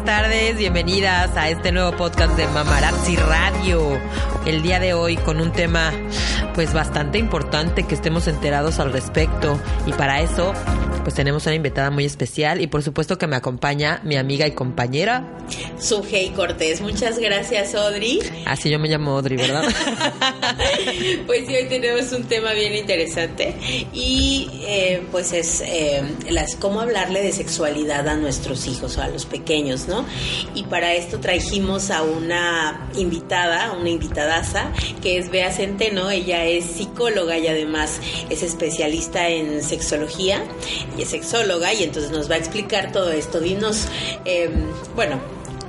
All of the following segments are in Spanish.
Buenas tardes, bienvenidas a este nuevo podcast de Mamarazzi Radio. El día de hoy con un tema pues bastante importante que estemos enterados al respecto y para eso pues tenemos una invitada muy especial y por supuesto que me acompaña mi amiga y compañera. Sujei Cortés. Muchas gracias, Audrey. Así yo me llamo Audrey, ¿verdad? pues sí, hoy tenemos un tema bien interesante y eh, pues es eh, las cómo hablarle de sexualidad a nuestros hijos o a los pequeños, Y para esto trajimos a una invitada, una invitadaza, que es Bea Centeno. Ella es psicóloga y además es especialista en sexología y es sexóloga y entonces nos va a explicar todo esto. Dinos, eh, bueno,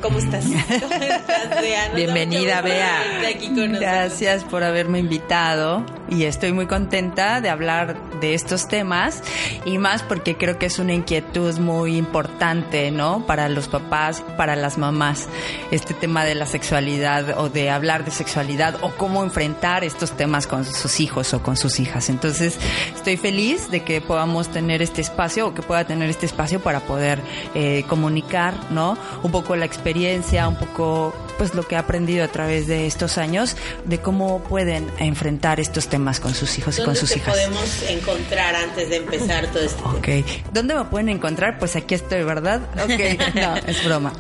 ¿cómo estás? ¿Cómo estás, Bea? Bienvenida, Bea. aquí con. Gracias por haberme invitado y estoy muy contenta de hablar de estos temas y más porque creo que es una inquietud muy importante, ¿no? Para los papás, para las mamás, este tema de la sexualidad o de hablar de sexualidad o cómo enfrentar estos temas con sus hijos o con sus hijas. Entonces, estoy feliz de que podamos tener este espacio o que pueda tener este espacio para poder eh, comunicar, ¿no? Un poco la experiencia, un poco pues lo que he aprendido a través de estos años de cómo pueden enfrentar estos temas con sus hijos y con ¿Dónde sus te hijas. podemos encontrar antes de empezar todo tema? Ok. ¿Dónde me pueden encontrar? Pues aquí estoy, ¿verdad? Ok. No, es broma.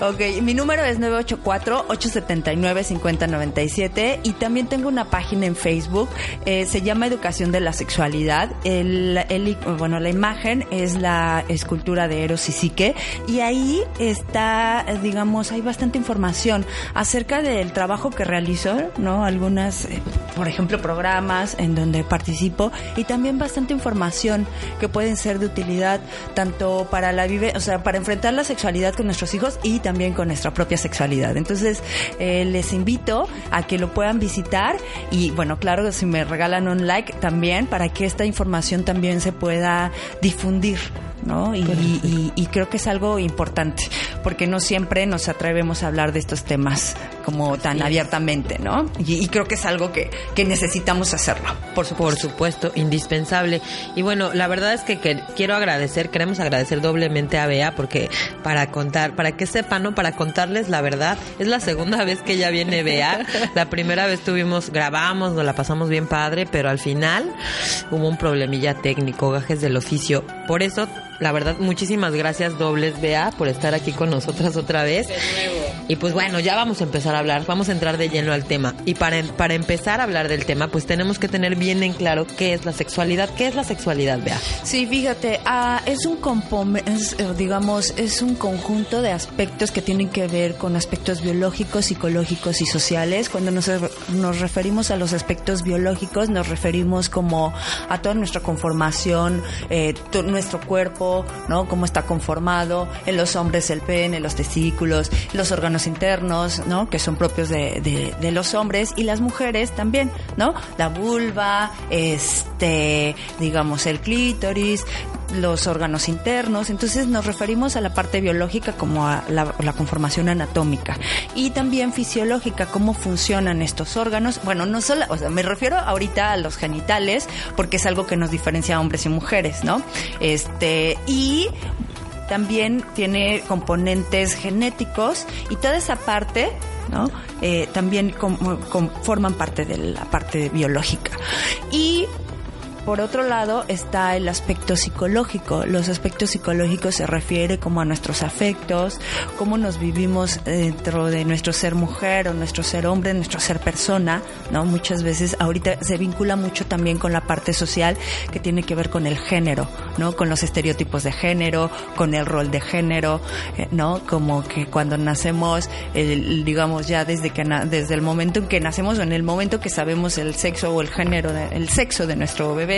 Ok. Mi número es 984-879-5097 y también tengo una página en Facebook. eh, se llama Educación de la Sexualidad. El, el- bueno, la imagen es la escultura de Eros y Psique y ahí está, digamos, hay bastante información acerca del trabajo que realizo, ¿no? Algunas, eh, por ejemplo, programas en donde participo y también bastante información que pueden ser de utilidad tanto para la vive, o sea, para enfrentar la sexualidad con nuestros hijos y también con nuestra propia sexualidad. Entonces, eh, les invito a que lo puedan visitar y bueno, claro, si me regalan un like también para que esta información también se pueda difundir. ¿No? Y, y- y creo que es algo importante, porque no siempre nos atrevemos a hablar de estos temas como tan abiertamente, ¿no? Y, y creo que es algo que, que necesitamos hacerlo, por supuesto. Por supuesto, indispensable. Y bueno, la verdad es que, que quiero agradecer, queremos agradecer doblemente a Bea porque para contar, para que sepan, ¿no? Para contarles la verdad, es la segunda vez que ella viene Bea. La primera vez tuvimos, grabamos, nos la pasamos bien padre, pero al final hubo un problemilla técnico, gajes del oficio. Por eso, la verdad, muchísimas gracias dobles Bea por estar aquí con nosotras otra vez. De nuevo. Y pues bueno, ya vamos a empezar a hablar, vamos a entrar de lleno al tema. Y para, para empezar a hablar del tema, pues tenemos que tener bien en claro qué es la sexualidad. ¿Qué es la sexualidad, Bea? Sí, fíjate, ah, es un es, eh, digamos, es un conjunto de aspectos que tienen que ver con aspectos biológicos, psicológicos y sociales. Cuando nos, nos referimos a los aspectos biológicos, nos referimos como a toda nuestra conformación, eh, to- nuestro cuerpo, ¿no? Cómo está conformado. En los hombres el pene, los testículos, los órganos internos, ¿no? Que son propios de, de- de los hombres y las mujeres también, ¿no? La vulva, este, digamos, el clítoris, los órganos internos. Entonces nos referimos a la parte biológica como a la, la conformación anatómica y también fisiológica, cómo funcionan estos órganos. Bueno, no solo, o sea, me refiero ahorita a los genitales porque es algo que nos diferencia a hombres y mujeres, ¿no? Este, y también tiene componentes genéticos y toda esa parte ¿no? Eh, también forman parte de la parte biológica. Y por otro lado está el aspecto psicológico. Los aspectos psicológicos se refiere como a nuestros afectos, cómo nos vivimos dentro de nuestro ser mujer o nuestro ser hombre, nuestro ser persona, ¿no? Muchas veces ahorita se vincula mucho también con la parte social que tiene que ver con el género, ¿no? Con los estereotipos de género, con el rol de género, eh, ¿no? Como que cuando nacemos, digamos ya desde que desde el momento en que nacemos o en el momento que sabemos el sexo o el género, el sexo de nuestro bebé,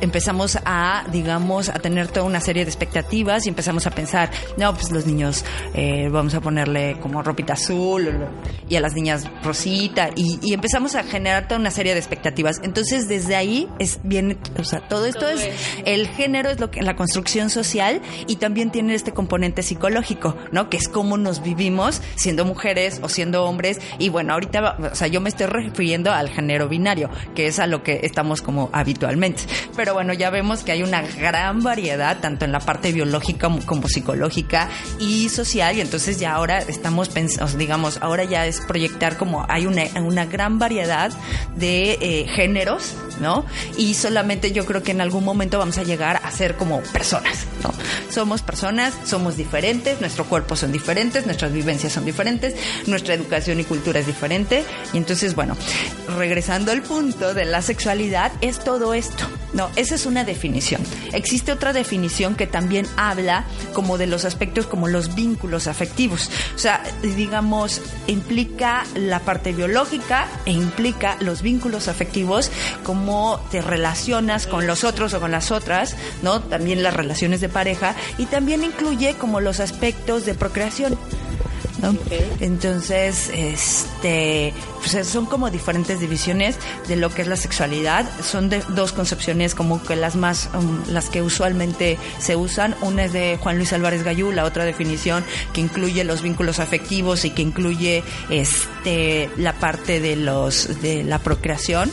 empezamos a, digamos, a tener toda una serie de expectativas y empezamos a pensar, no, pues los niños eh, vamos a ponerle como ropita azul y a las niñas rosita y, y empezamos a generar toda una serie de expectativas. Entonces desde ahí es bien, o sea, todo esto Todo es, es. el género es lo que la construcción social y también tiene este componente psicológico, ¿no? Que es cómo nos vivimos siendo mujeres o siendo hombres y bueno, ahorita, o sea, yo me estoy refiriendo al género binario, que es a lo que estamos como habitualmente. Pero bueno, ya vemos que hay una gran variedad, tanto en la parte biológica como, como psicológica y social, y entonces ya ahora estamos pensando, digamos, ahora ya es proyectar como hay una, una gran variedad de eh, géneros, ¿no? Y solamente yo creo que en algún momento vamos a llegar a ser como personas, ¿no? Somos personas, somos diferentes, nuestro cuerpo son diferentes, nuestras vivencias son diferentes, nuestra educación y cultura es diferente. Y entonces, bueno, regresando al punto de la sexualidad, es todo esto. No, esa es una definición. Existe otra definición que también habla como de los aspectos como los vínculos afectivos. O sea, digamos, implica la parte biológica e implica los vínculos afectivos, cómo te relacionas con los otros o con las otras, ¿no? También las relaciones de pareja y también incluye como los aspectos de procreación. ¿No? Entonces, este, pues son como diferentes divisiones de lo que es la sexualidad. Son de dos concepciones como que las más, um, las que usualmente se usan. Una es de Juan Luis Álvarez Gallú, la otra definición que incluye los vínculos afectivos y que incluye este la parte de los de la procreación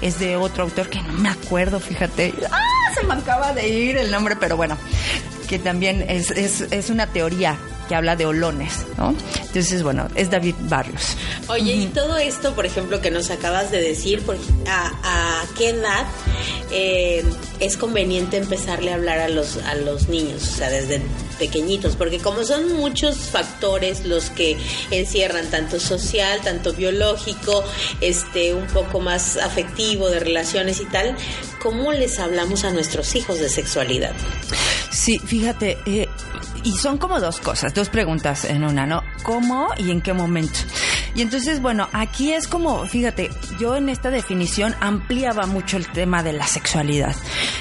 es de otro autor que no me acuerdo, fíjate. ¡Ah! Se me acaba de ir el nombre, pero bueno, que también es, es, es una teoría que habla de olones, ¿no? Entonces, bueno, es David Barrios. Oye, y todo esto, por ejemplo, que nos acabas de decir, por- ¿a, a qué edad eh, es conveniente empezarle a hablar a los, a los niños? O sea, desde pequeñitos, porque como son muchos factores los que encierran, tanto social, tanto biológico, este, un poco más afectivo, de relaciones y tal, ¿cómo les hablamos a nuestros hijos de sexualidad? Sí, fíjate, eh, y son como dos cosas, dos preguntas en una, ¿no? ¿Cómo y en qué momento? Y entonces, bueno, aquí es como, fíjate, yo en esta definición ampliaba mucho el tema de la sexualidad.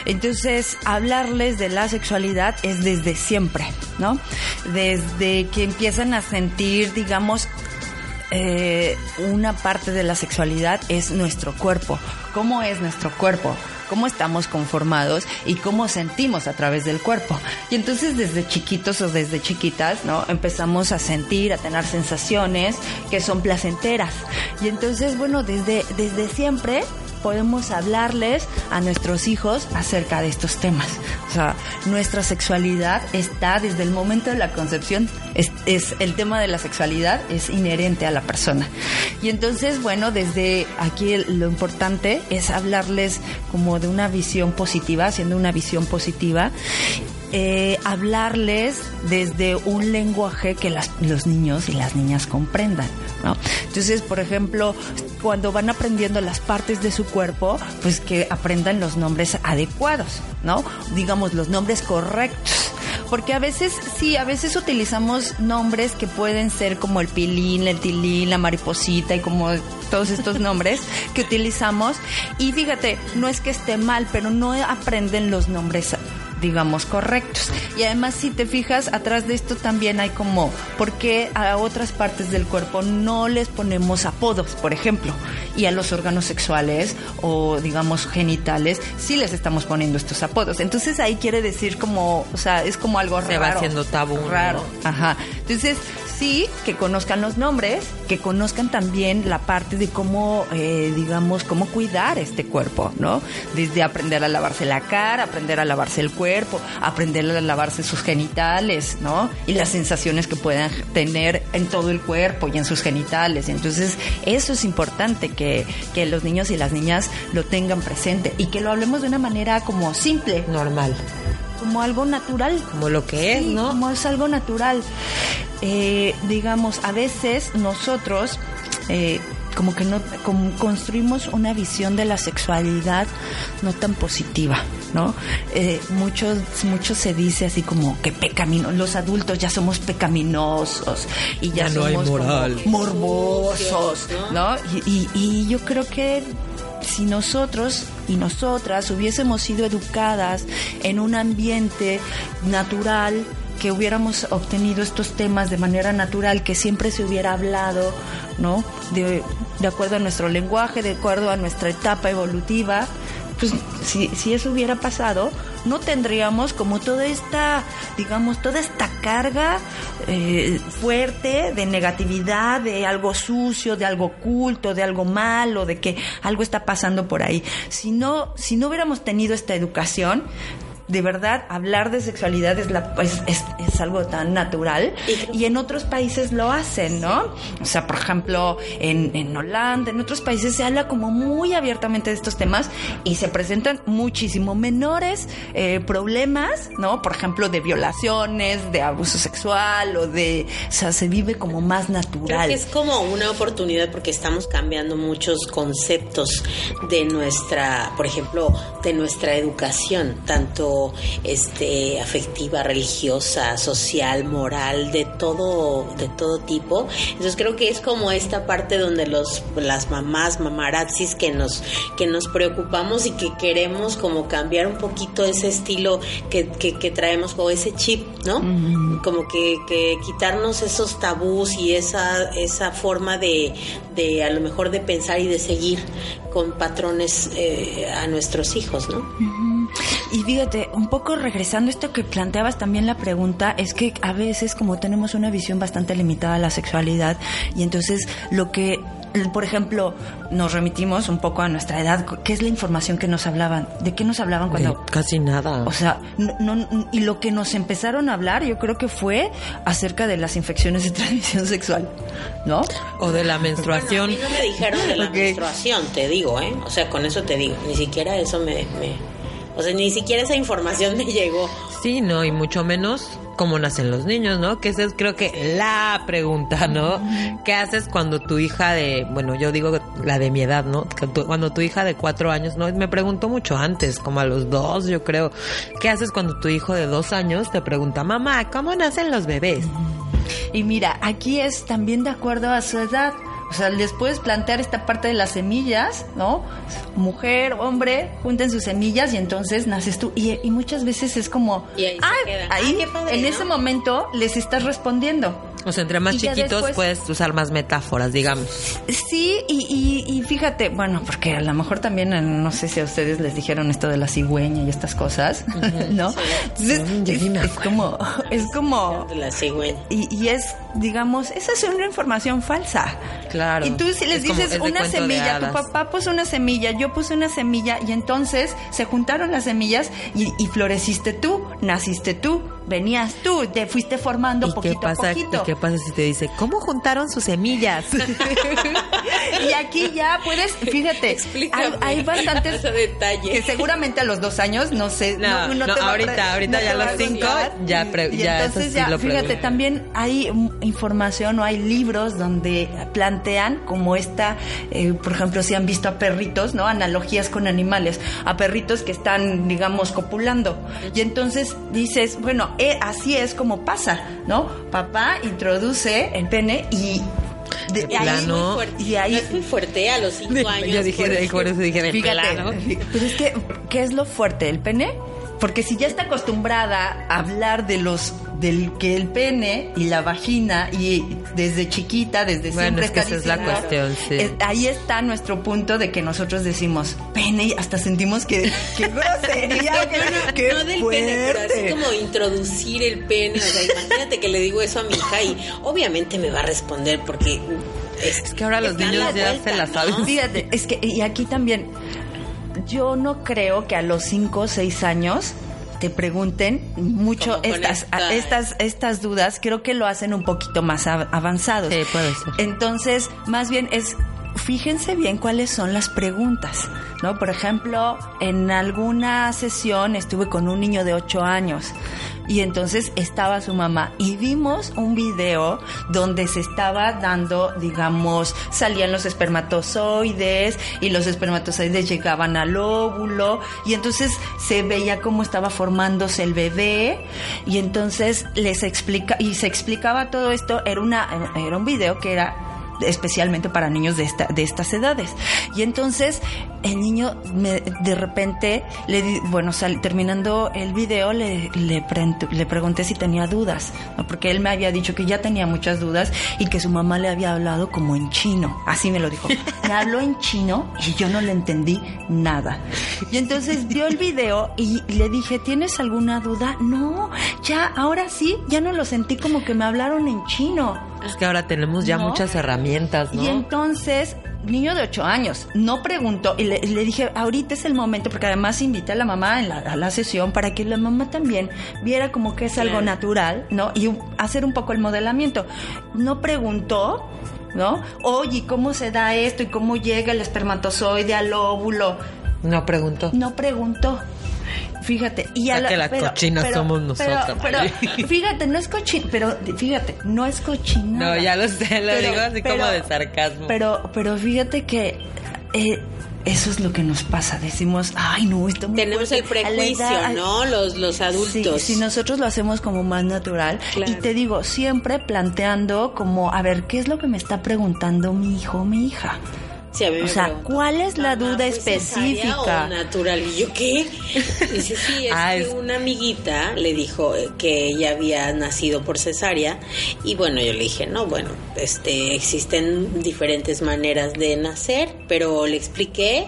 Entonces, hablarles de la sexualidad es desde siempre, ¿no? Desde que empiezan a sentir, digamos, eh, una parte de la sexualidad es nuestro cuerpo. ¿Cómo es nuestro cuerpo? Cómo estamos conformados y cómo sentimos a través del cuerpo. Y entonces desde chiquitos o desde chiquitas, ¿no? Empezamos a sentir, a tener sensaciones que son placenteras. Y entonces, bueno, desde, desde siempre podemos hablarles a nuestros hijos acerca de estos temas. O sea, nuestra sexualidad está desde el momento de la concepción, es, el tema de la sexualidad es inherente a la persona. Y entonces, bueno, desde aquí lo importante es hablarles como de una visión positiva, haciendo una visión positiva. Eh, hablarles desde un lenguaje que los niños y las niñas comprendan. ¿no? Entonces, por ejemplo, cuando van aprendiendo las partes de su cuerpo, pues que aprendan los nombres adecuados, ¿no? Digamos, los nombres correctos. Porque a veces, sí, a veces utilizamos nombres que pueden ser como el pilín, el tilín, la mariposita y como todos estos nombres que utilizamos. Y fíjate, no es que esté mal, pero no aprenden los nombres digamos, correctos. Y además, si te fijas, atrás de esto también hay como, ¿por qué a otras partes del cuerpo no les ponemos apodos, por ejemplo? Y a los órganos sexuales o, digamos, genitales, sí les estamos poniendo estos apodos. Entonces ahí quiere decir como, o sea, es como algo Se raro. va haciendo tabú. ¿no? Raro. Ajá. Entonces, sí, que conozcan los nombres, que conozcan también la parte de cómo, eh, digamos, cómo cuidar este cuerpo, ¿no? Desde aprender a lavarse la cara, aprender a lavarse el cuerpo, aprender a lavarse sus genitales, ¿no? Y las sensaciones que puedan tener en todo el cuerpo y en sus genitales. Entonces, eso es importante que, que los niños y las niñas lo tengan presente y que lo hablemos de una manera como simple, Normal. Como algo natural. Como lo que es, ¿no? Como es algo natural. Eh, digamos, a veces nosotros eh, como que no como construimos una visión de la sexualidad no tan positiva, ¿no? Eh, muchos muchos se dice así como que pecamino, los adultos ya somos pecaminosos y ya, Ya no hay somos como moral. morbosos, ¿no? Y, y- y yo creo que si nosotros y nosotras hubiésemos sido educadas en un ambiente natural, que hubiéramos obtenido estos temas de manera natural, que siempre se hubiera hablado, ¿no? De, de acuerdo a nuestro lenguaje, de acuerdo a nuestra etapa evolutiva, pues si, si eso hubiera pasado, no tendríamos como toda esta, digamos, toda esta carga eh, fuerte de negatividad, de algo sucio, de algo oculto, de algo malo, de que algo está pasando por ahí. Si no, si no hubiéramos tenido esta educación, de verdad, hablar de sexualidad es, la, es, es- es algo tan natural Y creo- y en otros países lo hacen, ¿no? O sea, por ejemplo, en, en Holanda, en otros países se habla como muy abiertamente de estos temas y se presentan muchísimo menores eh, problemas, ¿no? Por ejemplo, de violaciones, de abuso sexual o de... O sea, se vive como más Creo natural. que es como una oportunidad porque estamos cambiando muchos conceptos de nuestra, por ejemplo, de nuestra educación, tanto este afectiva, religiosa, social, moral, de todo de todo tipo. Entonces creo que es como esta parte donde los las mamás, mamarazzis que nos que nos preocupamos y que queremos como cambiar un poquito ese estilo que, que, que traemos o ese chip, ¿no? Como que, que quitarnos esos tabús y esa, esa forma de, de a lo mejor de pensar y de seguir con patrones eh, a nuestros hijos, ¿no? Y fíjate, un poco regresando a esto que planteabas también la pregunta, es que a veces como tenemos una visión bastante limitada de la sexualidad y entonces lo que, por ejemplo, nos remitimos un poco a nuestra edad, ¿qué es la información que nos hablaban? ¿De qué nos hablaban cuando... De casi nada. O sea, no, no- y lo que nos empezaron a hablar, yo creo que fue acerca de las infecciones de transmisión sexual, ¿no? o de la Bueno, a menstruación. mí no me dijeron de la menstruación, te digo, ¿eh? O sea, con eso te digo, ni siquiera eso me, me- o sea, ni siquiera esa información me llegó. Sí, no, y mucho menos cómo nacen los niños, ¿no? Que esa es creo que la pregunta, ¿no? ¿Qué haces cuando tu hija de, bueno, yo digo la de mi edad, ¿no? Cuando tu hija de cuatro años, ¿no? Me preguntó mucho antes, como a los dos, yo creo. ¿Qué haces cuando tu hijo de dos años te pregunta, mamá, ¿cómo nacen los bebés? Y mira, aquí es también de acuerdo a su edad. O sea, les puedes plantear esta parte de las semillas, ¿no? Mujer, hombre, junten sus semillas y entonces naces tú. Y, y muchas veces es como, Y ahí ah, ahí, Ah, padre, en ¿no? ese momento les estás respondiendo. O sea, entre más chiquitos después- puedes usar más metáforas, digamos. Sí, y, y, y fíjate, bueno, porque a lo mejor también, no sé si a ustedes les dijeron esto de la cigüeña y estas cosas, ¿no? Entonces, es, como, es como, la cigüeña. y, y es, digamos, esa es una información falsa. Claro. Y tú si les Es dices una semilla, tu papá puso una semilla, yo puse una semilla y entonces se juntaron las semillas y, y floreciste tú, naciste tú, venías tú, te fuiste formando ¿Y qué poquito pasa? a ¿Y poquito. qué pasa si te dice, ¿cómo juntaron sus semillas? y aquí ya puedes, fíjate, hay, hay bastantes Ese detalle. que seguramente a los dos años, no sé, No, no, te va a ahorita, ahorita ya a los cinco, ya pre- Y ya eso entonces sí ya, lo fíjate, pregunto. también hay información o hay libros donde plantean como esta, eh, por ejemplo, si han visto a perritos, ¿no? Analogías con animales, a perritos que están, digamos, copulando. Y entonces dices, bueno, eh, así es como pasa, ¿no? Papá introduce el pene y... De ahí- plano. Muy fuerte. y ahí No es muy fuerte a los cinco años. Yo dije, por por eso dije, de pero es que, ¿qué es lo fuerte? ¿El pene? Porque si ya está acostumbrada a hablar de los del que el pene y la vagina y desde chiquita, desde Bueno, siempre es que esa es la cuestión, sí. Ahí está nuestro punto de que nosotros decimos pene y hasta sentimos que qué grosería, no del pene, pero así como introducir el pene. O sea, imagínate que le digo eso a mi hija y obviamente me va a responder porque. Es que ahora los niños ya vuelta, se la ¿no? saben. Fíjate, es que, y aquí también, yo no creo que a los 5 o 6 años te pregunten mucho estas, esta- estas, estas dudas, creo que lo hacen un poquito más av- avanzados. Sí, puede ser. Entonces, más bien es, fíjense bien cuáles son las preguntas, ¿no? Por ejemplo, en alguna sesión estuve con un niño de 8 años y entonces estaba su mamá y vimos un video donde se estaba dando, digamos, salían los espermatozoides y los espermatozoides llegaban al óvulo y entonces se veía cómo estaba formándose el bebé y entonces les explica y se explicaba todo esto era una era un video que era especialmente para niños de esta de estas edades. Y entonces el niño me- de repente le di- bueno sal- terminando el video le le, pre- le pregunté si tenía dudas porque él me había dicho que ya tenía muchas dudas y que su mamá le había hablado como en chino. Así me lo dijo. Me habló en chino y yo no le entendí nada. Y entonces vio el video y le dije tienes alguna duda no ya ahora sí ya no lo sentí como que me hablaron en chino Es que ahora tenemos ya ¿No? muchas herramientas, ¿no? y entonces, niño de 8 años, no preguntó, y le, dije, ahorita es el momento, porque además invité a la mamá en la- a la sesión para que la mamá también viera como que es algo Claro. natural, ¿no? Y hacer un poco el modelamiento. No preguntó, ¿no? Oye, ¿cómo se da esto? ¿Y cómo llega el espermatozoide al óvulo? No pregunto. No preguntó. Fíjate, y O a que la cochina somos nosotros. Pero, pero, fíjate, no es cochina, pero fíjate, no es cochina. No, ya lo sé, lo digo así como de sarcasmo. Pero, pero fíjate que eh, eso es lo que nos pasa. Decimos, ay, no, está muy Tenemos el fuerte". A la prejuicio, edad- ¿no? Los, los adultos. Sí, si nosotros lo hacemos como más natural. Claro. Y te digo, siempre planteando como, a ver, ¿qué es lo que me está preguntando mi hijo o mi hija? Sí, a mí O sea, ¿cuál es la "Mamá, duda ¿fue cesárea específica? o natural? Y yo, ¿qué? Dice, sí, es Ah, que es- una amiguita le dijo eh, que ella había nacido por cesárea. Y bueno, yo le dije, no, bueno, este, existen diferentes maneras de nacer, pero le expliqué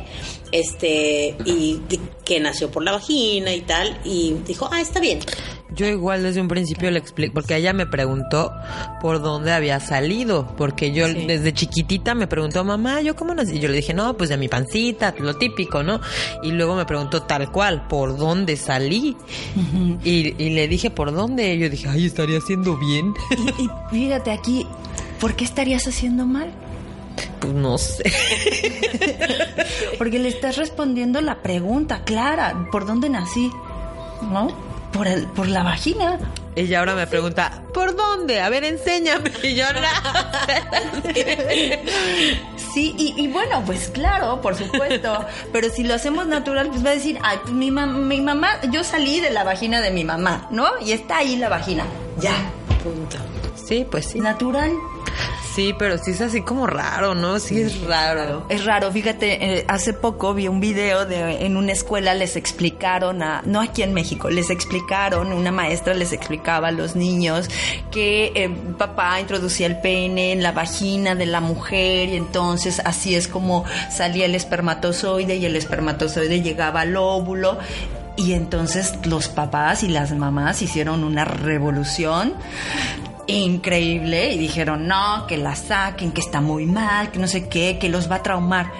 este y que nació por la vagina y tal y dijo ah está bien Yo igual desde un principio le explico, porque ella me preguntó por dónde había salido, porque yo Sí. desde chiquitita me preguntó, mamá, ¿yo cómo nací? Y yo le dije, no, pues de mi pancita, lo típico, ¿no? Y luego me preguntó tal cual, ¿por dónde salí? y, y le dije, ¿por dónde? Y yo dije, ay, estaría haciendo bien. Y, y fíjate aquí, ¿por qué estarías haciendo mal? pues no sé. Porque le estás respondiendo la pregunta clara, ¿por dónde nací? ¿No? Por, el, por la vagina. Ella ahora me pregunta, ¿por dónde? A ver, enséñame. Y yo. Sí, y, y bueno, pues claro, por supuesto. Pero si lo hacemos natural, pues va a decir, ay, pues mi, mam- mi mamá, yo salí de la vagina de mi mamá, ¿no? Y está ahí la vagina. Ya. punto Sí, pues sí. Natural. Sí, pero sí es así como raro, ¿no? Sí es raro. Es raro, fíjate, eh, hace poco vi un video de en una escuela les explicaron a, no aquí en México, les explicaron, una maestra les explicaba a los niños que eh, papá introducía el pene en la vagina de la mujer y entonces así es como salía el espermatozoide y el espermatozoide llegaba al óvulo. Y entonces los papás y las mamás hicieron una revolución increíble y dijeron no, que la saquen, que está muy mal, que no sé qué, que los va a traumar.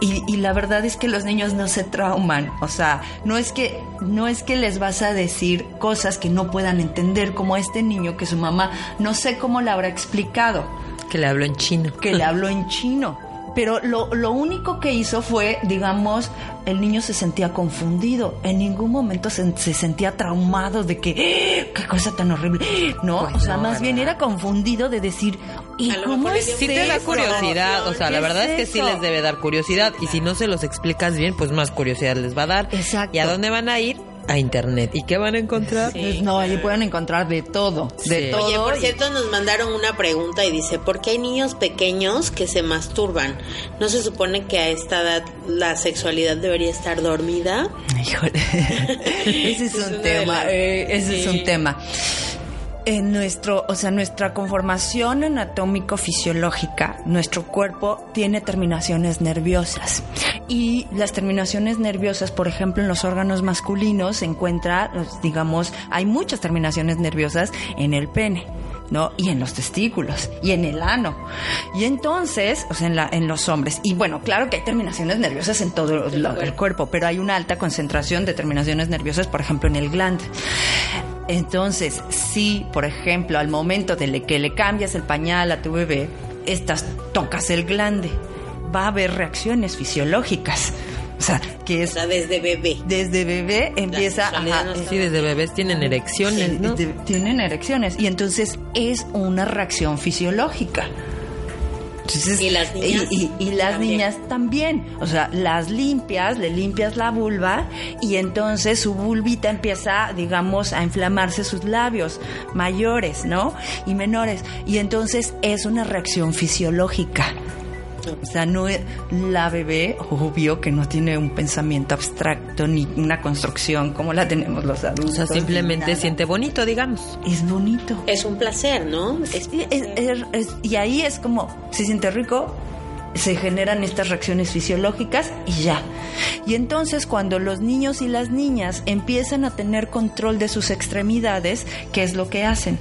Y, y la verdad es que los niños no se trauman, o sea, no es que no es que les vas a decir cosas que no puedan entender, como este niño que su mamá no sé cómo le habrá explicado, Que le hablo en chino. que le habló en chino. Pero lo, lo único que hizo fue, digamos, el niño se sentía confundido. En ningún momento se, se sentía traumado de que, ¡eh! qué cosa tan horrible. No, Pues o sea, no, más bien era confundido de decir, ¿y A lo cómo mejor es Sí te da curiosidad, o sea, la ¿Qué verdad es que sí les debe dar curiosidad y si no se los explicas bien, pues más curiosidad les va a dar. Exacto. ¿Y a dónde van a ir? A internet. ¿Y qué van a encontrar? Pues no, allí pueden encontrar de todo, de Sí. todo. Oye, por cierto, nos mandaron una pregunta y dice, ¿por qué hay niños pequeños que se masturban? ¿No se supone que a esta edad la sexualidad debería estar dormida? Híjole. ese es, Es un tema, eh, ese es un tema. En nuestro, o sea, nuestra conformación anatómico-fisiológica, nuestro cuerpo tiene terminaciones nerviosas. Y las terminaciones nerviosas, por ejemplo, en los órganos masculinos se encuentra, pues, digamos, hay muchas terminaciones nerviosas en el pene. ¿no? Y en los testículos, y en el ano. Y entonces, o sea, en, la, en los hombres. Y bueno, claro que hay terminaciones nerviosas en todo lo- el cuerpo, pero hay una alta concentración de terminaciones nerviosas, por ejemplo, en el glande. Entonces, si, por ejemplo, al momento de le- que le cambias el pañal a tu bebé, estas tocas el glande, va a haber reacciones fisiológicas. O sea, que O es sea, desde bebé. desde bebé empieza no está Sí, desde bebés tienen erecciones, ¿no? de- tienen erecciones y entonces es una reacción fisiológica. Entonces, ¿Y las niñas? Y, y- y las También. niñas también. O sea, las limpias, le limpias la vulva y entonces su vulvita empieza, digamos, a inflamarse sus labios mayores, ¿no? Y menores. Y entonces es una reacción fisiológica. O sea, no es- la bebé, obvio que no tiene un pensamiento abstracto ni una construcción como la tenemos los O adultos. sea, ni simplemente siente bonito, digamos. Es bonito. Es un placer, ¿no? Es Es- es- es- y ahí es como, se siente rico, se generan estas reacciones fisiológicas y ya. Y entonces cuando los niños y las niñas empiezan a tener control de sus extremidades, ¿qué es lo que hacen?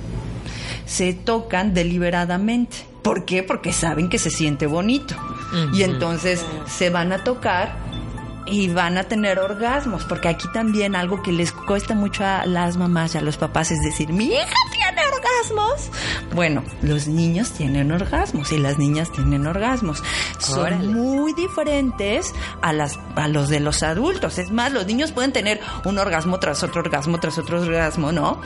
Se tocan deliberadamente. ¿Por qué? Porque saben que se siente bonito. Y entonces se van a tocar y van a tener orgasmos, porque aquí también algo que les cuesta mucho a las mamás y a los papás es decir, mi hija tiene orgasmos. Bueno, los niños tienen orgasmos y las niñas tienen orgasmos. Son muy diferentes a, las, a los de los adultos. Es más, los niños pueden tener un orgasmo tras otro orgasmo tras otro orgasmo, ¿no?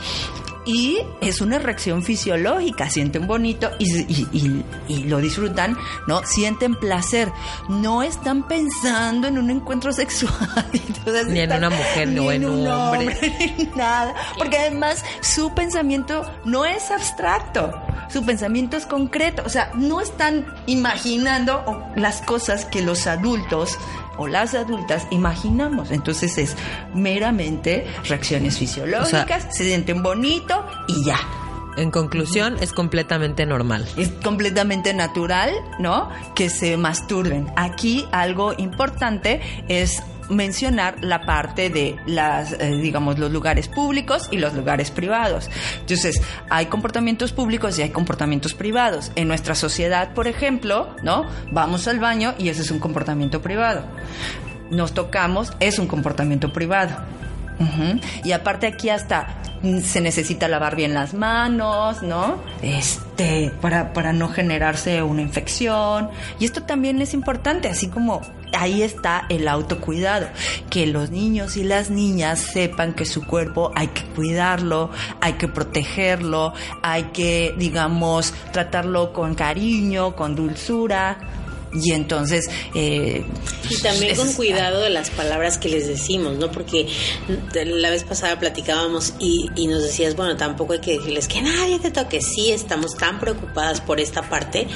Y es una reacción fisiológica, sienten bonito y, y- y- y lo disfrutan, ¿no? Sienten placer, no están pensando en un encuentro sexual. Entonces Ni en están- una mujer, ni no en un hombre. ni nada, porque además su pensamiento no es abstracto, su pensamiento es concreto, o sea, no están imaginando las cosas que los adultos o las adultas imaginamos. Entonces es meramente reacciones fisiológicas, se sienten bonito y ya. En conclusión, es completamente normal. Es completamente natural, ¿no? Que se masturben. Aquí algo importante es mencionar la parte de las, eh, digamos, los lugares públicos y los lugares privados. Entonces, hay comportamientos públicos y hay comportamientos privados. En nuestra sociedad, por ejemplo, ¿no? Vamos al baño y ese es un comportamiento privado. Nos tocamos, es un comportamiento privado. Y aparte aquí hasta se necesita lavar bien las manos, ¿no? Este, para, para no generarse una infección. Y esto también es importante, así como ahí está el autocuidado. Que los niños y las niñas sepan que su cuerpo hay que cuidarlo, hay que protegerlo, hay que, digamos, tratarlo con cariño, con dulzura. Y entonces... eh, Y también con cuidado de las palabras que les decimos, ¿no? Porque la vez pasada platicábamos y, y nos decías, bueno, tampoco hay que decirles que nadie te toque. Sí, estamos tan preocupadas por esta parte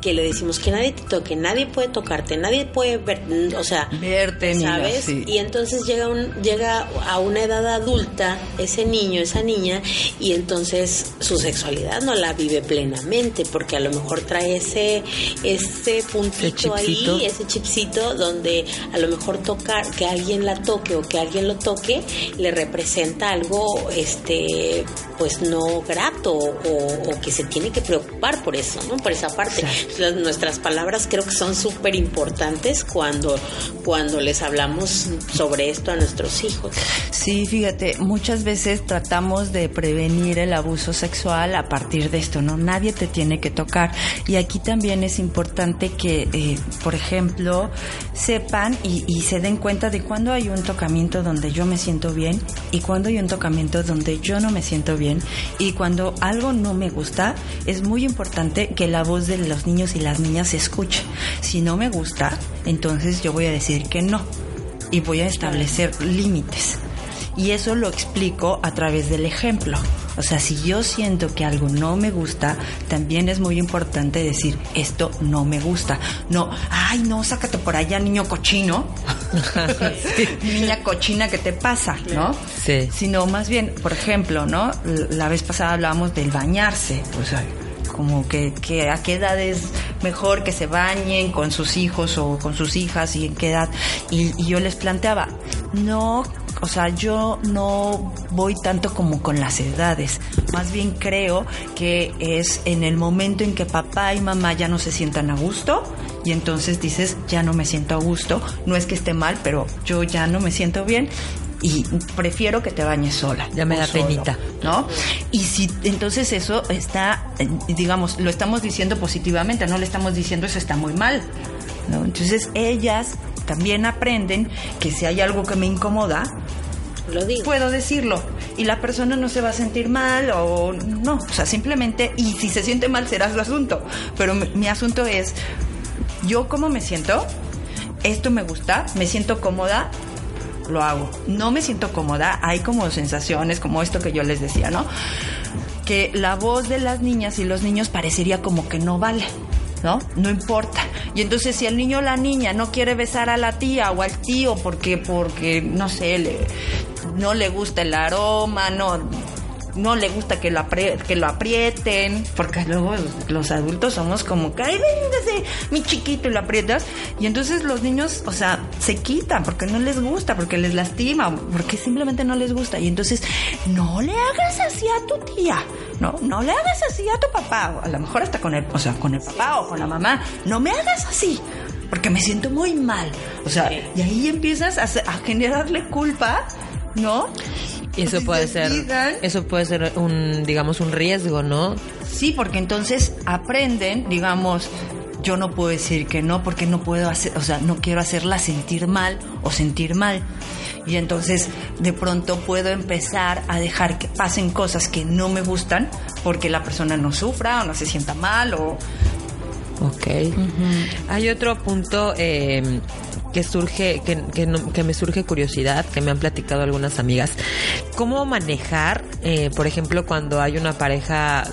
que le decimos que nadie te toque, nadie puede tocarte, nadie puede ver, o sea, Verte, niña, ¿sabes? sí. Y entonces llega, un, llega a una edad adulta ese niño, esa niña, y entonces su sexualidad no la vive plenamente porque a lo mejor trae ese, ese puntito chipsito. ahí, ese chipsito donde a lo mejor tocar, que alguien la toque o que alguien lo toque, le representa algo, este, pues no grato o, o que se tiene que preocupar por eso, ¿no? Por esa parte. Nuestras palabras creo que son súper importantes cuando, cuando les hablamos sobre esto a nuestros hijos. Sí, fíjate, muchas veces tratamos de prevenir el abuso sexual a partir de esto, ¿no? Nadie te tiene que tocar. Y aquí también es importante que, eh, por ejemplo, sepan y, y se den cuenta de cuando hay un tocamiento donde yo me siento bien y cuando hay un tocamiento donde yo no me siento bien y cuando algo no me gusta, es muy importante que la voz de los niños y las niñas se escuche. Si no me gusta, entonces yo voy a decir que no y voy a establecer límites. Y eso lo explico a través del ejemplo. O sea, si yo siento que algo no me gusta, también es muy importante decir, esto no me gusta. No, ay, no, sácate por allá, niño cochino. Niña cochina, ¿qué te pasa? ¿No? Sí. Sino más bien, por ejemplo, ¿no? La vez pasada hablábamos del bañarse. O sea, como que, que a qué edad es mejor que se bañen con sus hijos o con sus hijas y en qué edad. Y, y yo les planteaba, no, o sea, yo no voy tanto como con las edades. Más bien creo que es en el momento en que papá y mamá ya no se sientan a gusto y entonces dices, ya no me siento a gusto. No es que esté mal, pero yo ya no me siento bien y prefiero que te bañes sola. Ya me da solo, penita. ¿No? Y si entonces eso está, digamos, lo estamos diciendo positivamente, no le estamos diciendo eso está muy mal. ¿no? Entonces ellas también aprenden que si hay algo que me incomoda, Lo digo. puedo decirlo y la persona no se va a sentir mal o no, o sea, simplemente, y si se siente mal será su asunto, pero mi, mi asunto es, yo cómo me siento, esto me gusta, me siento cómoda, lo hago. No me siento cómoda, hay como sensaciones, como esto que yo les decía, ¿no? Que la voz de las niñas y los niños parecería como que no vale. ¿No? No importa. Y entonces si el niño o la niña no quiere besar a la tía o al tío porque, porque no sé, le, no le gusta el aroma, no, no le gusta que lo, que lo aprieten, porque luego los adultos somos como que, ay, véngase, mi chiquito, y lo aprietas. Y entonces los niños, o sea, se quitan porque no les gusta, porque les lastima, porque simplemente no les gusta. Y entonces, no le hagas así a tu tía, no, no le hagas así a tu papá, o a lo mejor hasta con el, o sea, con el papá o con la mamá, no me hagas así. Porque me siento muy mal. O sea, y ahí empiezas a, a generarle culpa, ¿no? Eso puede se ser, eso puede ser un, digamos, un riesgo, ¿no? Sí, porque entonces aprenden, digamos, yo no puedo decir que no porque no puedo hacer, o sea, no quiero hacerla sentir mal o sentir mal. Y entonces de pronto puedo empezar a dejar que pasen cosas que no me gustan porque la persona no sufra o no se sienta mal o Ok. Hay otro punto eh, que surge, que, que, que me surge curiosidad, que me han platicado algunas amigas. ¿Cómo manejar, eh, por ejemplo, cuando hay una pareja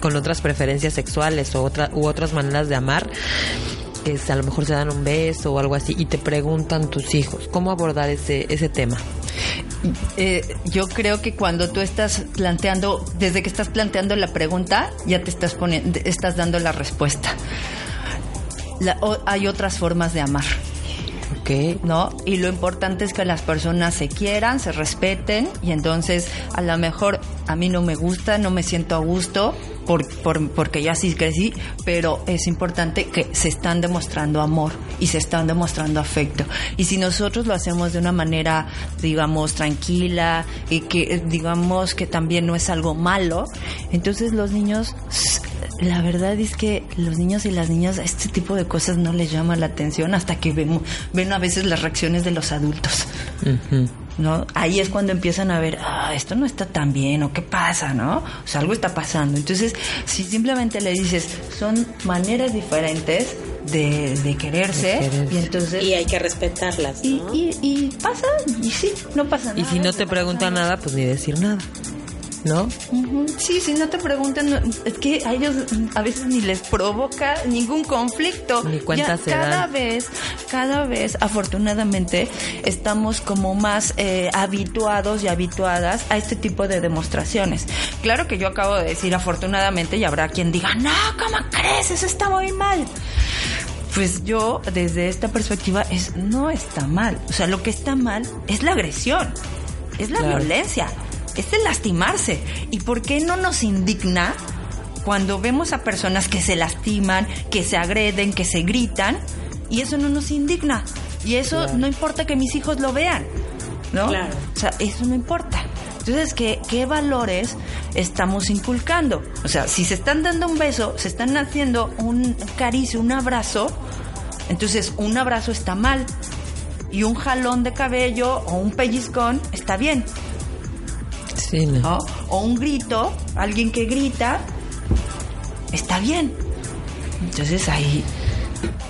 con otras preferencias sexuales o otra, u otras maneras de amar? que a lo mejor se dan un beso o algo así y te preguntan tus hijos cómo abordar ese ese tema Eh, yo creo que cuando tú estás planteando, desde que estás planteando la pregunta, ya te estás poniendo, estás dando la respuesta. La- o- hay otras formas de amar. ¿No? Y lo importante es que las personas se quieran, se respeten y entonces a lo mejor a mí no me gusta, no me siento a gusto por, por- porque ya sí crecí, pero es importante que se están demostrando amor y se están demostrando afecto. Y si nosotros lo hacemos de una manera, digamos, tranquila y que digamos que también no es algo malo, entonces los niños la verdad es que los niños y las niñas a este tipo de cosas no les llama la atención hasta que ven, ven a veces las reacciones de los adultos. ¿No? Ahí es cuando empiezan a ver, ah, esto no está tan bien, o qué pasa, ¿no? O sea, algo está pasando. Entonces, si simplemente le dices, son maneras diferentes de, de quererse, De quererse. y entonces. Y hay que respetarlas, y, y, y pasa, y sí, no pasa nada. y si no te preguntan nada pues ni decir nada ¿no? Ujú. Sí, si no te preguntan, es que a ellos a veces ni les provoca ningún conflicto. Ni cuenta Ya se cada dan. vez, cada vez, afortunadamente, estamos como más eh, habituados y habituadas a este tipo de demostraciones. Claro que yo acabo de decir afortunadamente y habrá quien diga, no, ¿cómo crees? Eso está muy mal. Pues yo, desde esta perspectiva, es no está mal. O sea, lo que está mal es la agresión, es la Claro. violencia, es el lastimarse. ¿Y por qué no nos indigna cuando vemos a personas que se lastiman, que se agreden, que se gritan? Y eso no nos indigna. Y eso no importa que mis hijos lo vean, ¿no? Claro. O sea, eso no importa. Entonces, ¿qué, ¿qué valores estamos inculcando? O sea, si se están dando un beso, se están haciendo un caricio, un abrazo, entonces un abrazo está mal. Y un jalón de cabello o un pellizcón está bien. Sí, no. ¿no? O un grito, alguien que grita, está bien. Entonces ahí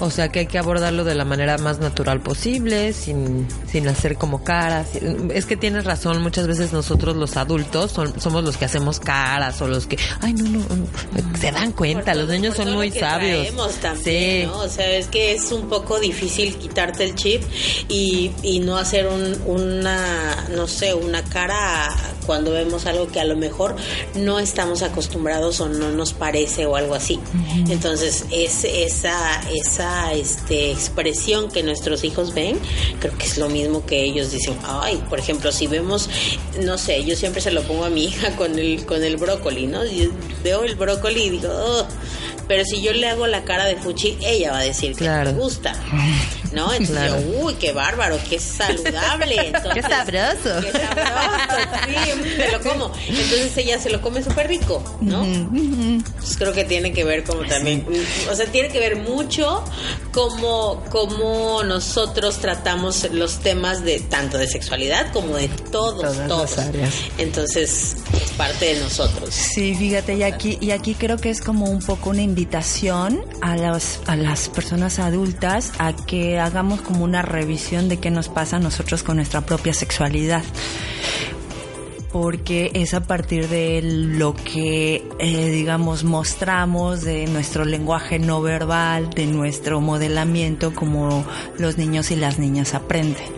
O sea que hay que abordarlo de la manera más natural posible, sin, sin hacer como caras. Es que tienes razón, muchas veces nosotros los adultos son- somos los que hacemos caras o los que, ay, no, no, no, se dan cuenta, los niños son muy sabios. también, Sí. ¿no? O sea, es que es un poco difícil quitarte el chip y, y no hacer un- una, no sé, una cara cuando vemos algo que a lo mejor no estamos acostumbrados o no nos parece o algo así. Entonces, es esa, esa este, expresión que nuestros hijos ven, creo que es lo mismo que ellos dicen, ay, por ejemplo, si vemos, no sé, yo siempre se lo pongo a mi hija con el, con el brócoli, ¿no? Yo veo el brócoli y digo, "Oh", pero si yo le hago la cara de fuchi, ella va a decir que Claro. le gusta, ¿no? Entonces Claro. yo, uy, qué bárbaro, qué saludable. Entonces, Qué sabroso. Qué sabroso, sí, me lo como. Entonces ella se lo come súper rico, ¿no? Pues creo que tiene que ver como también, o sea, tiene que ver mucho cómo, cómo nosotros tratamos los temas de tanto de sexualidad como de todos, Todas las todos. áreas. Entonces, es parte de nosotros. Sí, fíjate, y aquí, y aquí creo que es como un poco una invitación a las, a las personas adultas a que hagamos como una revisión de qué nos pasa a nosotros con nuestra propia sexualidad. Porque es a partir de lo que, eh, digamos, mostramos, de nuestro lenguaje no verbal, de nuestro modelamiento, como los niños y las niñas aprenden.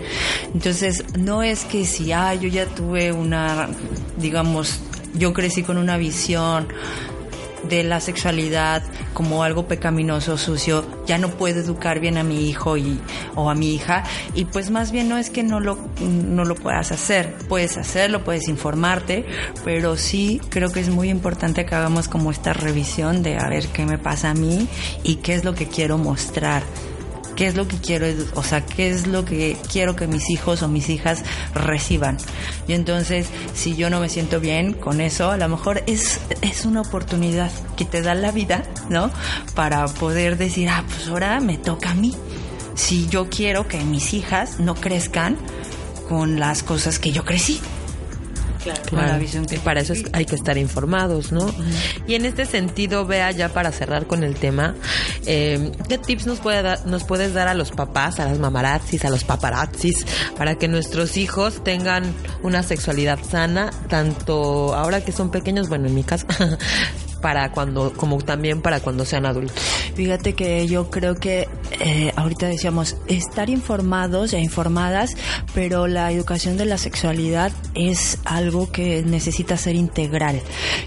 Entonces, no es que si, ah, yo ya tuve una, digamos, yo crecí con una visión de la sexualidad como algo pecaminoso, sucio, ya no puedo educar bien a mi hijo y, o a mi hija. Y pues más bien no es que no lo, no lo puedas hacer, puedes hacerlo, puedes informarte, pero sí creo que es muy importante que hagamos como esta revisión de a ver qué me pasa a mí y qué es lo que quiero mostrar qué es lo que quiero, o sea, qué es lo que quiero que mis hijos o mis hijas reciban. Y entonces, si yo no me siento bien con eso, a lo mejor es, es una oportunidad que te da la vida, ¿no? Para poder decir, ah, pues ahora me toca a mí. Si yo quiero que mis hijas no crezcan con las cosas que yo crecí. Claro. Con la Claro, visión que y para eso es- hay que estar informados, ¿no? Y en este sentido, vea ya para cerrar con el tema, eh, ¿qué tips nos, puede dar, nos puedes dar a los papás, a las mamarazzis, a los paparazzis, para que nuestros hijos tengan una sexualidad sana, tanto ahora que son pequeños, bueno, en mi caso, para cuando, como también para cuando sean adultos? Fíjate que yo creo que eh, ahorita decíamos estar informados e informadas, pero la educación de la sexualidad es algo que necesita ser integral,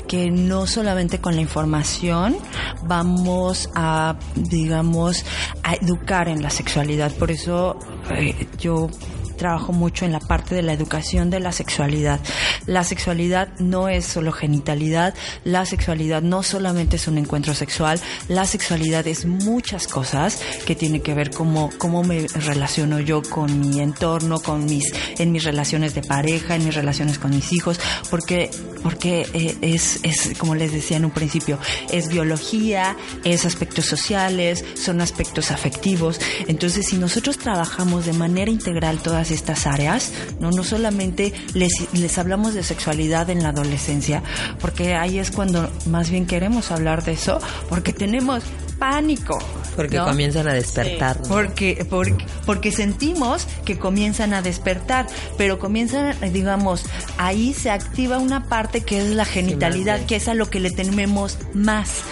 que no solamente con la información vamos a, digamos, a educar en la sexualidad. Por eso eh, yo trabajo mucho en la parte de la educación de la sexualidad. La sexualidad no es solo genitalidad, la sexualidad no solamente es un encuentro sexual, la sexualidad es muchas cosas que tienen que ver cómo, cómo me relaciono yo con mi entorno, con mis, en mis relaciones de pareja, en mis relaciones con mis hijos, porque, porque eh, es, es, como les decía en un principio, es biología, es aspectos sociales, son aspectos afectivos. Entonces, si nosotros trabajamos de manera integral todas estas áreas, no, no solamente les, les hablamos de sexualidad en la adolescencia, porque ahí es cuando más bien queremos hablar de eso, porque tenemos pánico. Porque ¿no? comienzan a despertar. Porque, porque, porque sentimos que comienzan a despertar, pero comienzan, digamos, ahí se activa una parte que es la genitalidad, que es a lo que le tememos más.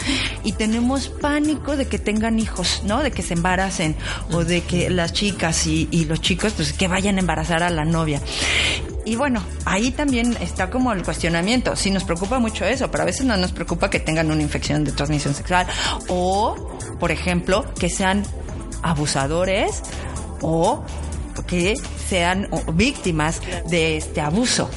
Y tenemos pánico de que tengan hijos, ¿no? De que se embaracen, o de que las chicas y, y los chicos, pues que vayan a embarazar a la novia. Y bueno, ahí también está como el cuestionamiento. Sí nos preocupa mucho eso, pero a veces no nos preocupa que tengan una infección de transmisión sexual o, por ejemplo, que sean abusadores o que sean víctimas de este abuso.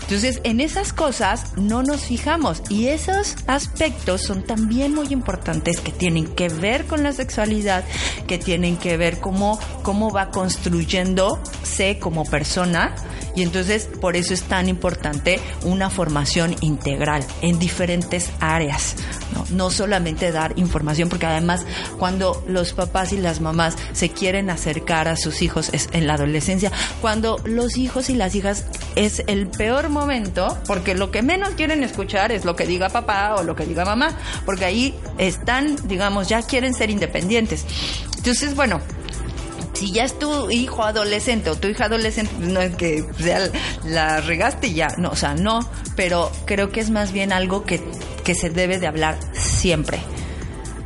Entonces, en esas cosas no nos fijamos y esos aspectos son también muy importantes que tienen que ver con la sexualidad, que tienen que ver cómo, cómo va construyéndose como persona y entonces por eso es tan importante una formación integral en diferentes áreas, ¿no? no solamente dar información, porque además cuando los papás y las mamás se quieren acercar a sus hijos es en la adolescencia, cuando los hijos y las hijas es el peor momento porque lo que menos quieren escuchar es lo que diga papá o lo que diga mamá, porque ahí están, digamos, ya quieren ser independientes. Entonces, bueno, si ya es tu hijo adolescente o tu hija adolescente, no es que sea la regaste y ya, no, o sea, no, pero creo que es más bien algo que, que se debe de hablar siempre.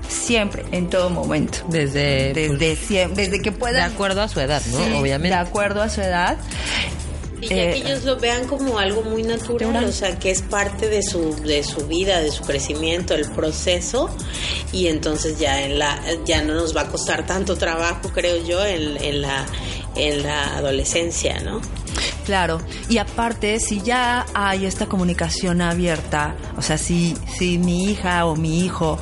Siempre, en todo momento. Desde, Desde, pues, siempre, desde que de puedan. acuerdo a su edad, ¿no? Sí, Obviamente. De acuerdo a su edad. Y ya Eh, que ellos lo vean como algo muy natural, natural. o sea, que es parte de su de su vida, de su crecimiento, el proceso, y entonces ya en la ya no nos va a costar tanto trabajo, creo yo, en, en la en la adolescencia, ¿no? Claro, y aparte, si ya hay esta comunicación abierta, o sea, si, si mi hija o mi hijo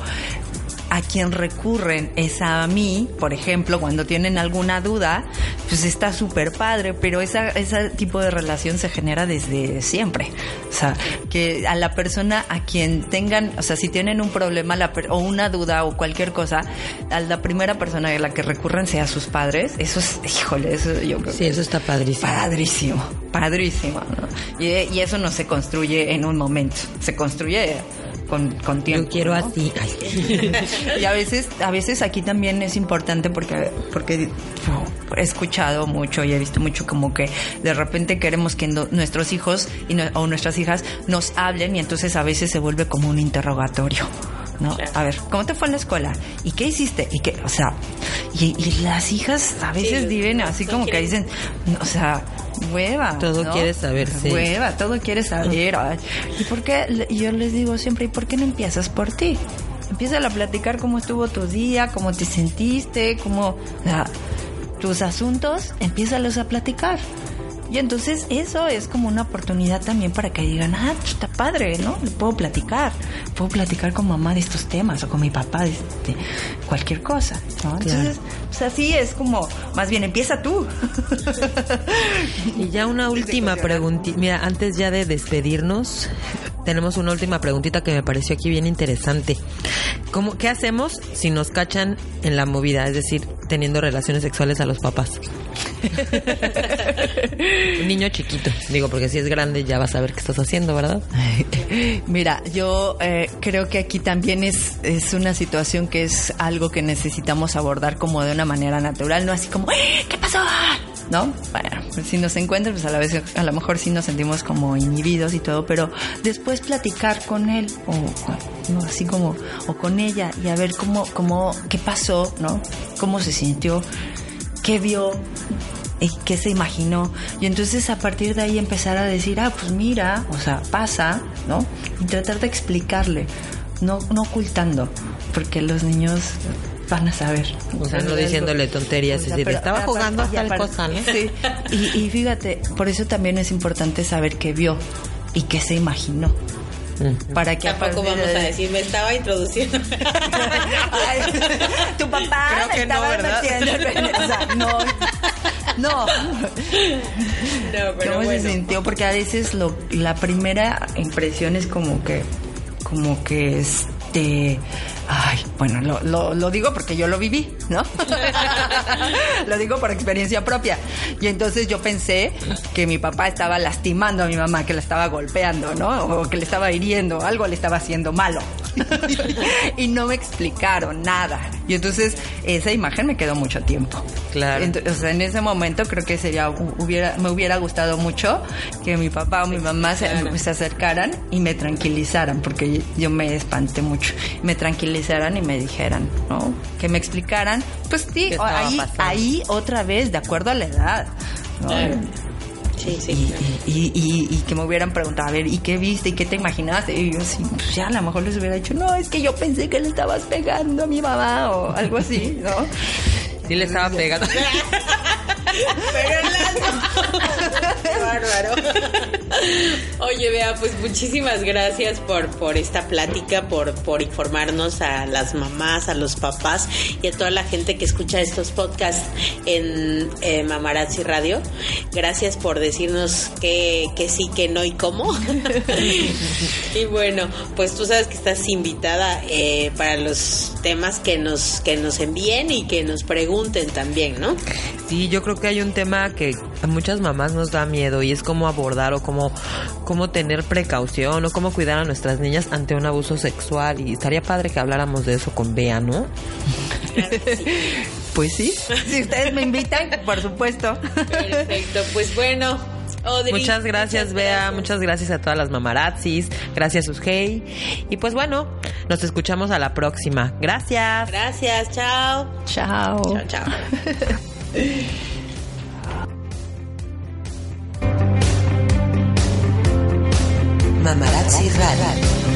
a quien recurren es a mí, por ejemplo, cuando tienen alguna duda, pues está súper padre, pero esa, ese tipo de relación se genera desde siempre. O sea, que a la persona a quien tengan, o sea, si tienen un problema la o una duda o cualquier cosa, a la primera persona a la que recurren sea sus padres, eso es, híjole, eso yo creo Sí, eso está padrísimo. Padrísimo, padrísimo. ¿no? Y, y eso no se construye en un momento, se construye con, con tiempo. Yo quiero ¿no? así. Ay. Y a veces, a veces aquí también es importante porque, porque he escuchado mucho y he visto mucho como que de repente queremos que no- nuestros hijos y no- o nuestras hijas nos hablen y entonces a veces se vuelve como un interrogatorio. ¿No? A ver, ¿cómo te fue en la escuela? ¿Y qué hiciste? ¿Y qué? O sea, y, y las hijas a veces Sí, viven así como que quieren- dicen, o sea, hueva. Todo ¿no? quieres saber, sí. Hueva, todo quieres saber. Ay, ¿Y por qué? Yo les digo siempre, ¿y por qué no empiezas por ti? Empieza a platicar cómo estuvo tu día, cómo te sentiste, cómo... o sea, tus asuntos, empiézalos a platicar. Y entonces eso es como una oportunidad también para que digan, ah, pues está padre, ¿no? Le puedo platicar. Puedo platicar con mamá de estos temas o con mi papá de, de cualquier cosa, ¿no? Entonces, pues así es como, más bien empieza tú. Y ya una última preguntita. Mira, antes ya de despedirnos, tenemos una última preguntita que me pareció aquí bien interesante. ¿Cómo, ¿Qué hacemos si nos cachan en la movida? Es decir, teniendo relaciones sexuales a los papás. Un niño chiquito. Digo, porque si es grande ya vas a ver qué estás haciendo, ¿verdad? Mira, yo eh, creo que aquí también es, es una situación que es algo que necesitamos abordar como de una manera natural, no así como, "¡Eh! ¿qué pasó? ¿No? Bueno, pues si nos encuentran, pues a la vez, a lo mejor sí nos sentimos como inhibidos y todo, pero después platicar con él o ¿no? así como, o con ella y a ver cómo, cómo, qué pasó, ¿no? Cómo se sintió, qué vio, y qué se imaginó. Y entonces a partir de ahí empezar a decir, ah, pues mira, o sea, pasa, ¿no? Y tratar de explicarle, no, no ocultando, porque los niños van a saber. O sea, no diciéndole tonterías, es decir, estaba jugando a y tal cosa, ¿no? Sí, y, y fíjate, por eso también es importante saber qué vio y qué se imaginó. Para que Tampoco vamos de- a decir, me estaba introduciendo. Ay, tu papá Creo me que no, estaba pene. O sea, no. No. No, pero ¿Cómo bueno. se sintió? Porque a veces lo, la primera impresión es como que, como que este, ay, bueno, lo, lo, lo digo porque yo lo viví, ¿no? lo digo por experiencia propia. Y entonces yo pensé que mi papá estaba lastimando a mi mamá, que la estaba golpeando, ¿no? O que le estaba hiriendo, algo le estaba haciendo malo. y no me explicaron nada. Y entonces esa imagen me quedó mucho tiempo. Claro. O sea, en ese momento creo que sería hu- hubiera me hubiera gustado mucho que mi papá o mi mamá se, se acercaran y me tranquilizaran porque yo me espanté mucho me tranquilizaran y me dijeran no que me explicaran pues sí ¿Qué estaba ahí pasando? ahí otra vez de acuerdo a la edad ¿no? Sí, sí. y, y, y- y que me hubieran preguntado, a ver, ¿y qué viste? ¿Y qué te imaginaste? Y yo sí, pues ya a lo mejor les hubiera dicho, no, es que yo pensé que le estabas pegando a mi mamá o algo así, ¿no? Sí le estaba pegando. Pero. Qué bárbaro. Oye, Bea, pues muchísimas gracias por, por esta plática, por, por informarnos a las mamás, a los papás y a toda la gente que escucha estos podcasts en eh, Mamarazzi Radio. Gracias por decirnos que, que sí, que no y cómo. y bueno, pues tú sabes que estás invitada eh, para los temas que nos, que nos envíen y que nos pregunten también, ¿no? Sí, yo creo que hay un tema que a muchas mamás nos da miedo y es cómo abordar o cómo, cómo tener precaución o cómo cuidar a nuestras niñas ante un abuso sexual. Y estaría padre que habláramos de eso con Bea, ¿no? Pues sí, si ustedes me invitan, por supuesto. Perfecto, pues bueno. Audrey, Muchas gracias, Bea. Muchas gracias a todas las mamarazzis. Gracias, Usgey. Y pues bueno, nos escuchamos a la próxima. Gracias. Gracias, chao. Chao. Chao, chao. Mamarazzi Radio.